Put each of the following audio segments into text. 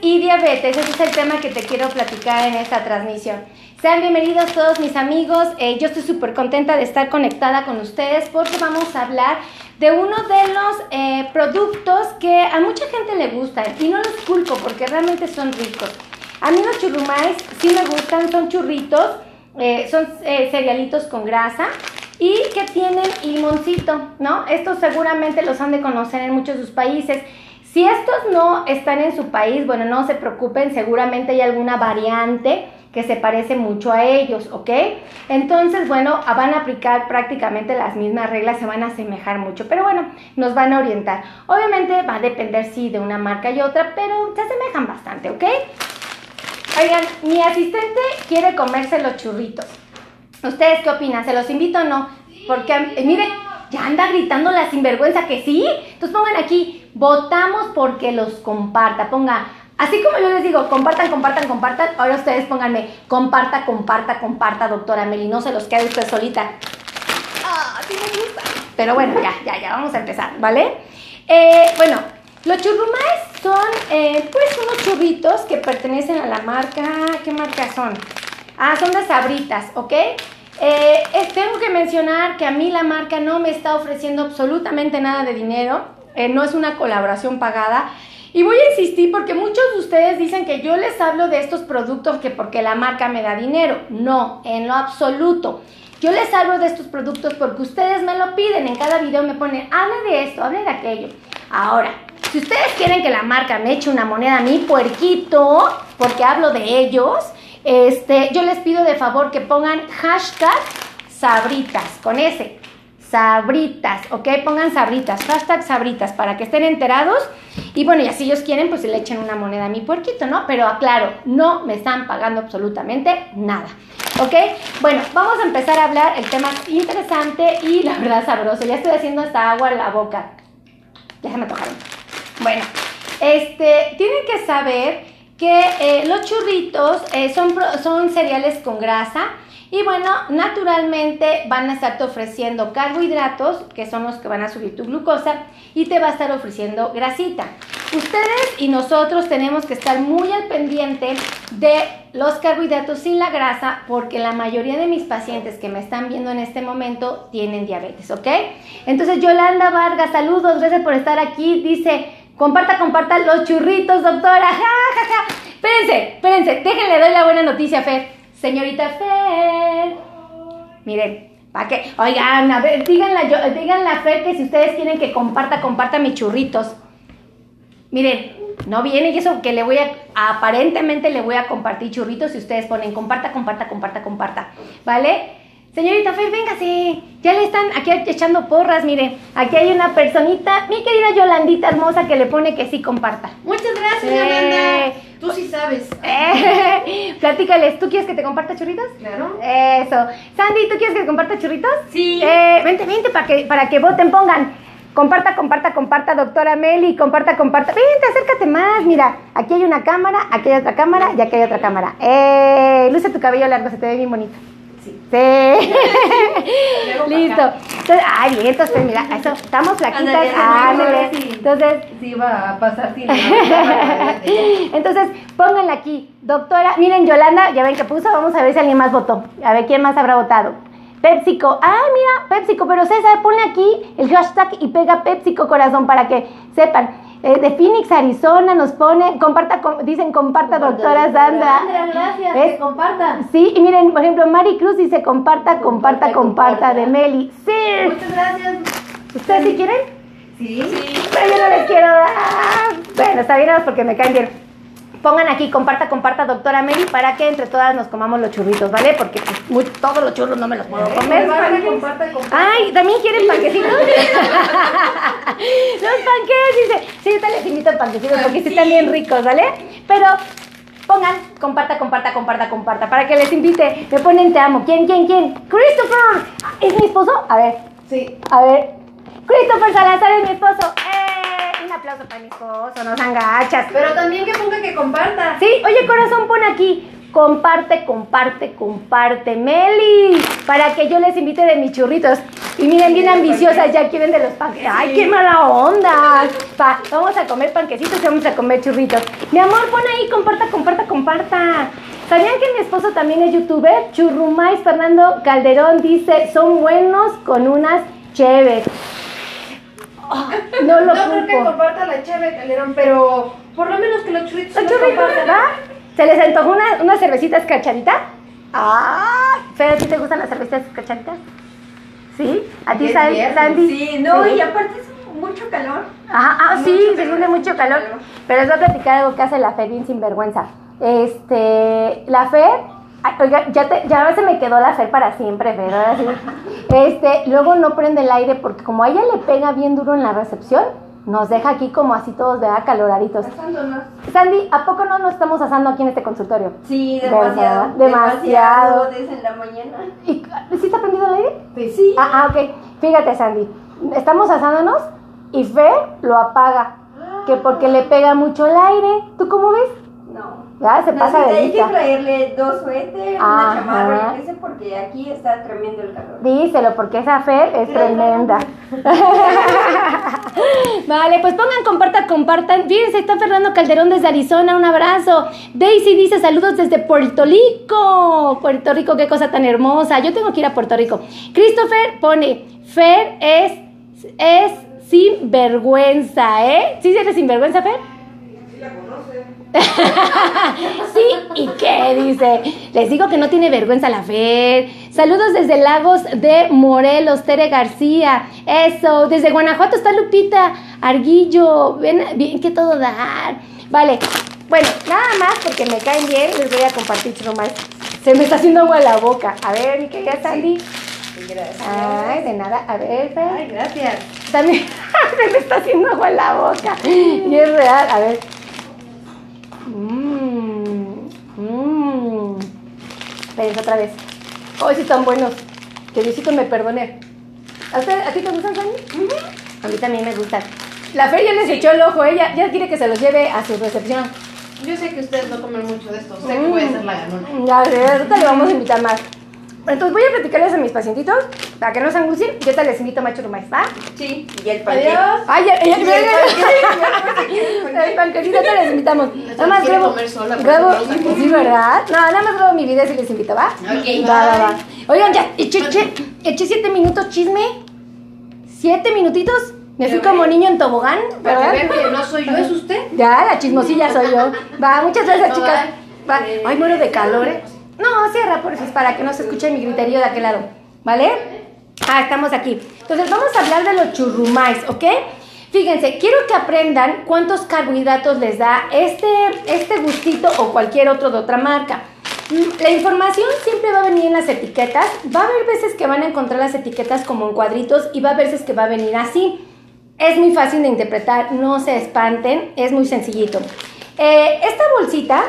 y diabetes, ese es el tema que te quiero platicar en esta transmisión. Sean bienvenidos todos mis amigos, eh, yo estoy súper contenta de estar conectada con ustedes porque vamos a hablar de uno de los eh, productos que a mucha gente le gustan y no los culpo porque realmente son ricos. A mí los churrumais sí me gustan, son churritos, eh, son cerealitos con grasa y que tienen limoncito, ¿no? Estos seguramente los han de conocer en muchos de sus países. Si estos no están en su país, bueno, no se preocupen, seguramente hay alguna variante que se parece mucho a ellos, ¿ok? Entonces, bueno, van a aplicar prácticamente las mismas reglas, se van a asemejar mucho, pero bueno, nos van a orientar. Obviamente va a depender, sí, de una marca y otra, pero se asemejan bastante, ¿ok? Oigan, mi asistente quiere comerse los churritos. ¿Ustedes qué opinan? ¿Se los invito o no? Porque, eh, mire, ya anda gritando la sinvergüenza que sí. Entonces pongan aquí, votamos porque los comparta. Ponga, así como yo les digo, compartan, compartan, compartan. Ahora ustedes pónganme, comparta, comparta, comparta, doctora Meli. No se los quede usted solita. Ah, sí me gusta. Pero bueno, ya, ya, ya, vamos a empezar, ¿vale? Eh, bueno, los churrumais son, eh, pues, unos churritos que pertenecen a la marca, ¿qué marca son? Ah, son las sabritas, ¿ok? Eh, tengo que mencionar que a mí la marca no me está ofreciendo absolutamente nada de dinero, eh, no es una colaboración pagada. Y voy a insistir porque muchos de ustedes dicen que yo les hablo de estos productos que porque la marca me da dinero. No, en lo absoluto. Yo les hablo de estos productos porque ustedes me lo piden. En cada video me ponen, hable de esto, hable de aquello. Ahora, si ustedes quieren que la marca me eche una moneda a mí, puerquito, porque hablo de ellos, este, yo les pido de favor que pongan hashtag sabritas, con ese. Sabritas, ¿ok? Pongan sabritas, hashtag sabritas, para que estén enterados. Y bueno, y así ellos quieren, pues se le echen una moneda a mi puerquito, ¿no? Pero aclaro, no me están pagando absolutamente nada. ¿Ok? Bueno, vamos a empezar a hablar el tema interesante y la verdad sabroso. Ya estoy haciendo hasta agua en la boca. Déjame tocar. Bueno, este, tienen que saber que eh, los churritos eh, son, son cereales con grasa y bueno, naturalmente van a estarte ofreciendo carbohidratos, que son los que van a subir tu glucosa, y te va a estar ofreciendo grasita. Ustedes y nosotros tenemos que estar muy al pendiente de los carbohidratos sin la grasa, porque la mayoría de mis pacientes que me están viendo en este momento tienen diabetes, ¿ok? Entonces, Yolanda Vargas, saludos, gracias por estar aquí, dice... Comparta, comparta los churritos, doctora. Ja, ja, ja. Espérense, espérense. Déjenle doy la buena noticia, Fer. Señorita Fer. Miren, ¿para qué? Oigan, a ver, díganla, yo, díganle a Fer que si ustedes quieren que comparta, comparta mis churritos. Miren, no viene y eso que le voy a, aparentemente le voy a compartir churritos si ustedes ponen comparta, comparta, comparta, comparta. ¿Vale? Señorita Fer, véngase. Ya le están aquí echando porras, mire. Aquí hay una personita, mi querida Yolandita hermosa, que le pone que sí comparta. Muchas gracias, Yolanda. Tú sí sabes. Eh, platícales, ¿tú quieres que te comparta churritos? Claro. Eso. Sandy, ¿tú quieres que te comparta churritos? Sí. Eh, vente, vente para que, para que voten, pongan. Comparta, comparta, comparta, doctora Meli, comparta, comparta. Vente, acércate más. Mira, aquí hay una cámara, aquí hay otra cámara y aquí hay otra cámara. Eh, luce tu cabello largo, se te ve bien bonito. Sí. Listo. Entonces, ay, bien, entonces, mira, eso, estamos flaquitas. Ándale. Entonces. Sí, va a pasar sin Entonces, pónganla aquí. Doctora, miren, Yolanda, ya ven que puso, vamos a ver si alguien más votó. A ver quién más habrá votado. PepsiCo. Ah, mira, PepsiCo, pero César, ponle aquí el hashtag y pega PepsiCo corazón para que sepan. Eh, de Phoenix, Arizona, nos pone, comparta, dicen comparta, doctora Sandra. Sandra, gracias, es, comparta. Sí, y miren, por ejemplo, Mari Cruz dice comparta, comparta, comparta, de Meli. Sí. Muchas gracias. ¿Ustedes sí quieren? Sí. sí. Pero yo no les quiero dar. Bueno, está bien, porque me caen bien. Pongan aquí, comparta, comparta, doctora Mary, para que entre todas nos comamos los churritos, ¿vale? Porque pues, todos los churros no me los puedo comer. Comparta, comparta. Ay, ¿también quieren panquecitos? los dice. Sí, yo les invito a panquecitos porque sí están bien ricos, ¿vale? Pero pongan, comparta, comparta, comparta, comparta, para que les invite. Me ponen te amo. ¿Quién, quién, quién? Christopher. ¿Es mi esposo? A ver. Sí. A ver. Christopher Salazar es mi esposo. ¡Eh! Un aplauso para mi esposo, no sean gachas. Pero también que ponga que comparta. Sí, oye, corazón, pon aquí. Comparte, comparte, comparte, Meli. Para que yo les invite de mis churritos. Y miren, bien ambiciosas, ya quieren de los panquecitos. ¡Ay, qué mala onda! Pa, vamos a comer panquecitos y vamos a comer churritos. Mi amor, pon ahí, comparta, comparta, comparta. ¿Sabían que mi esposo también es youtuber? Churrumais Fernando Calderón dice, son buenos con unas chéves. Oh, no lo No creo que comparta la cheve, Calderón, pero por lo menos que los churritos ¿Los churritos, verdad? ¿Se les antojó una, una cervecita escarchadita? ¡Ah! Fer, ¿a ti te gustan las cervecitas escarchaditas? ¿Sí? ¿A ti, Sandy? Sí, no, Sí. y aparte es mucho calor. Ajá, ah, sí, se siente mucho calor. Calor. Pero les voy a platicar algo que hace la Fer bien sinvergüenza. Este, la Fer, ay, oiga, ya, te- ya se me quedó la Fer para siempre, sí. Este, luego no prende el aire porque como a ella le pega bien duro en la recepción, nos deja aquí como así todos, ¿verdad? Caloraditos. Asándonos. Sandy, ¿a poco no nos estamos asando aquí en este consultorio? Sí, ¿Verdad? demasiado. Demasiado. Desde la mañana. ¿Y sí está prendido el aire? Pues sí. Ah, ah, ok. Fíjate, Sandy. Estamos asándonos y Fer lo apaga. Que porque le pega mucho el aire. ¿Tú cómo ves? No. Ya se No, pasa de hay que traerle dos suéteres, una chamarra, qué sé, porque aquí está tremendo el calor. Díselo, porque esa Fer es tremenda. vale, pues pongan, compartan, compartan. Fíjense, está Fernando Calderón desde Arizona, un abrazo. Daisy dice saludos desde Puerto Rico. Puerto Rico, qué cosa tan hermosa. Yo tengo que ir a Puerto Rico. Christopher pone, Fer es, es sin vergüenza, ¿eh? ¿Sí eres sin vergüenza, Fer? Sí, ¿y qué dice? Les digo que no tiene vergüenza la Fer. Saludos desde Lagos de Morelos, Tere García. Eso, desde Guanajuato está Lupita Arguillo. Ven, bien que todo dar. Vale, bueno, nada más porque me caen bien, les voy a compartir nomás. Se me está haciendo agua la boca. A ver, mi querida Sandy. Gracias. Ay, de nada. A ver, Fer. Ay, gracias. También se me está haciendo agua la boca. Y es real. A ver. Mmm. Mmm. Espérense otra vez. Hoy sí están buenos. Que Diosito me perdone. ¿A, usted, ¿A ti te gustan, Sandy? A mí también me gustan. La Fer ya les echó el ojo. Ella ya quiere que se los lleve a su recepción. Yo sé que ustedes no comen mucho de esto. Sé que voy a ser la ganona. Ya sé, ahorita le vamos a invitar más. Entonces voy a platicarles a mis pacientitos para que no se angustien. Yo te les invito a Macho Rumais, ¿va? Sí, y el panque. Adiós. Ay, Y el ya, El panquecito te les invitamos. Nada más grabo. comer sola, pero grabo sí, ¿verdad? No, nada más grabo mi video si les invito, ¿va? Ok, Va, va, va. Oigan, ya, eché, eché, eché siete minutos chisme. Siete minutitos. Me fui como niño en tobogán, ¿verdad? vean que no soy yo, es usted. Ya, la chismosilla soy yo. Va, muchas gracias, chicas. Va. bye. Ay, muero de calor, ¿eh? No, cierra, por favor, para que no se escuche mi griterío de aquel lado. ¿Vale? Ah, estamos aquí. Entonces, vamos a hablar de los churrumais, ¿ok? Fíjense, quiero que aprendan cuántos carbohidratos les da este, este gustito o cualquier otro de otra marca. Mm, La información siempre va a venir en las etiquetas. Va a haber veces que van a encontrar las etiquetas como en cuadritos y va a haber veces que va a venir así. Es muy fácil de interpretar, no se espanten, es muy sencillito. Eh, esta bolsita,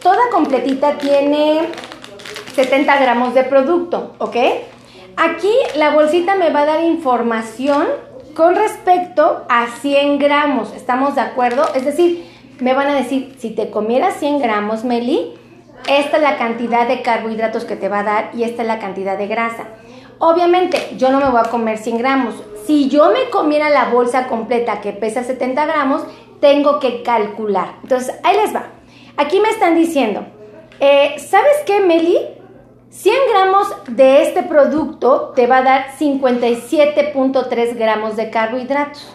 toda completita, tiene 70 gramos de producto, ¿ok? Aquí la bolsita me va a dar información con respecto a 100 gramos, ¿estamos de acuerdo? Es decir, me van a decir, si te comieras 100 gramos, Meli, esta es la cantidad de carbohidratos que te va a dar y esta es la cantidad de grasa. Obviamente, yo no me voy a comer 100 gramos. Si yo me comiera la bolsa completa que pesa 70 gramos, tengo que calcular. Entonces, ahí les va. Aquí me están diciendo, eh, ¿sabes qué, Meli? 100 gramos de este producto te va a dar 57.3 gramos de carbohidratos.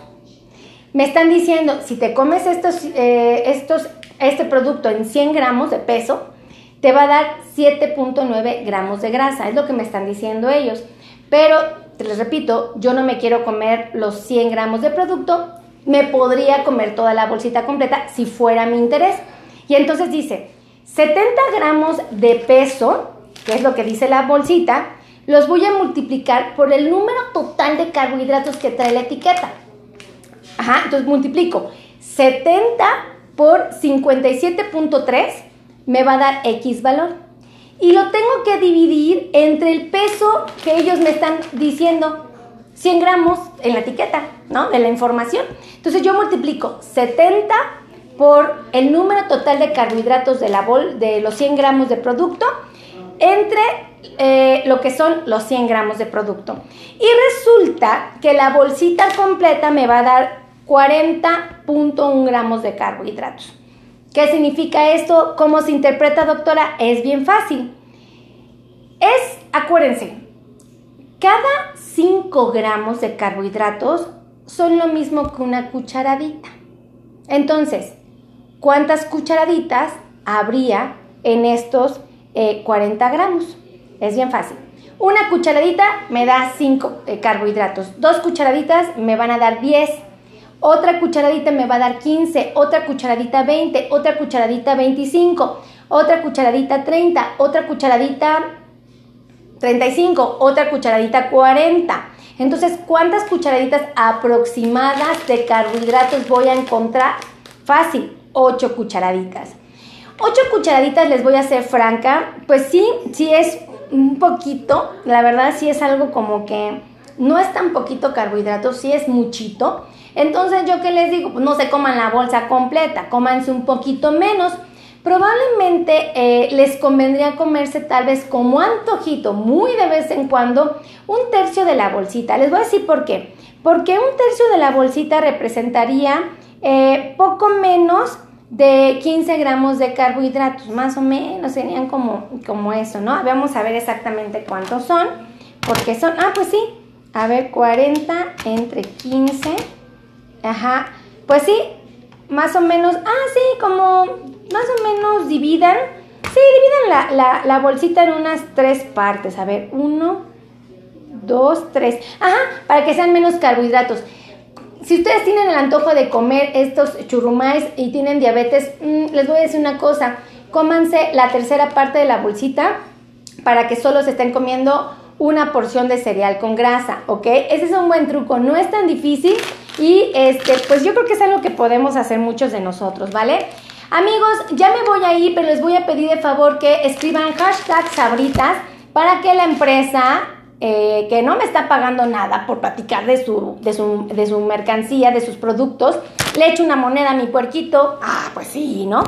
Me están diciendo, si te comes estos, eh, estos, este producto en 100 gramos de peso, te va a dar 7.9 gramos de grasa. Es lo que me están diciendo ellos. Pero, les repito, yo no me quiero comer los 100 gramos de producto. Me podría comer toda la bolsita completa si fuera mi interés. Y entonces dice, 70 gramos de peso, que es lo que dice la bolsita, los voy a multiplicar por el número total de carbohidratos que trae la etiqueta. Ajá, entonces multiplico 70 por 57.3 me va a dar X valor. Y lo tengo que dividir entre el peso que ellos me están diciendo. 100 gramos en la etiqueta, ¿no? De la información. Entonces yo multiplico 70 por el número total de carbohidratos de, la bol, de los 100 gramos de producto entre eh, lo que son los 100 gramos de producto. Y resulta que la bolsita completa me va a dar 40.1 gramos de carbohidratos. ¿Qué significa esto? ¿Cómo se interpreta, doctora? Es bien fácil. Es, acuérdense, cada 5 gramos de carbohidratos son lo mismo que una cucharadita. Entonces, ¿cuántas cucharaditas habría en estos 40 eh, gramos? Es bien fácil. Una cucharadita me da 5 eh, carbohidratos. Dos cucharaditas me van a dar 10. Otra cucharadita me va a dar 15. Otra cucharadita 20. Otra cucharadita 25. Otra cucharadita 30. Otra cucharadita 35. Otra cucharadita 40. Entonces, ¿cuántas cucharaditas aproximadas de carbohidratos voy a encontrar? Fácil, 8 cucharaditas. 8 cucharaditas les voy a hacer franca, pues sí, sí es un poquito, la verdad sí es algo como que no es tan poquito carbohidrato, sí es muchito. Entonces yo que les digo, pues no se coman la bolsa completa, cómanse un poquito menos. Probablemente eh, les convendría comerse tal vez como antojito, muy de vez en cuando, un tercio de la bolsita. Les voy a decir por qué. Porque un tercio de la bolsita representaría eh, poco menos de 15 gramos de carbohidratos, más o menos, serían como, como eso, ¿no? Vamos a ver exactamente cuántos son, porque son, ah, pues sí, a ver, 40 entre 15, ajá, pues sí, más o menos, ah, sí, como, más o menos dividan, sí, dividan la, la bolsita en unas tres partes, a ver, uno, dos, tres, ajá, para que sean menos carbohidratos si ustedes tienen el antojo de comer estos churrumais y tienen diabetes, mm, les voy a decir una cosa, cómanse la tercera parte de la bolsita para que solo se estén comiendo una porción de cereal con grasa, ¿ok? Ese es un buen truco, no es tan difícil y este, pues yo creo que es algo que podemos hacer muchos de nosotros, ¿vale? Amigos, ya me voy a ir, pero les voy a pedir de favor que escriban hashtag sabritas para que la empresa eh, que no me está pagando nada por platicar de su, de, su, de su mercancía, de sus productos, le echo una moneda a mi puerquito. Ah, pues sí, ¿no?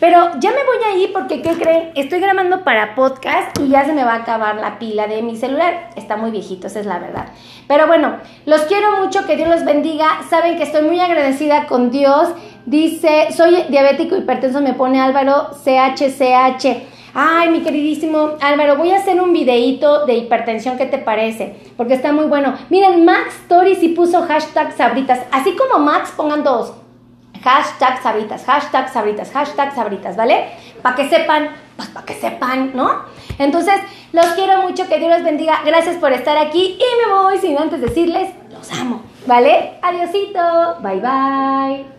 Pero ya me voy a ir porque, ¿qué creen? Estoy grabando para podcast y ya se me va a acabar la pila de mi celular. Está muy viejito, esa es la verdad. Pero bueno, los quiero mucho, que Dios los bendiga. Saben que estoy muy agradecida con Dios. Dice, soy diabético hipertenso, me pone Álvaro CHCH. Ay, mi queridísimo Álvaro, voy a hacer un videíto de hipertensión, ¿qué te parece? Porque está muy bueno. Miren, Max Stories y puso hashtag sabritas. Así como Max, pongan dos. Hashtag sabritas, hashtag sabritas, hashtag sabritas, ¿vale? Para que sepan, pues para que sepan, ¿no? Entonces, los quiero mucho, que Dios los bendiga. Gracias por estar aquí y me voy sin antes decirles, los amo, ¿vale? Adiosito, bye bye.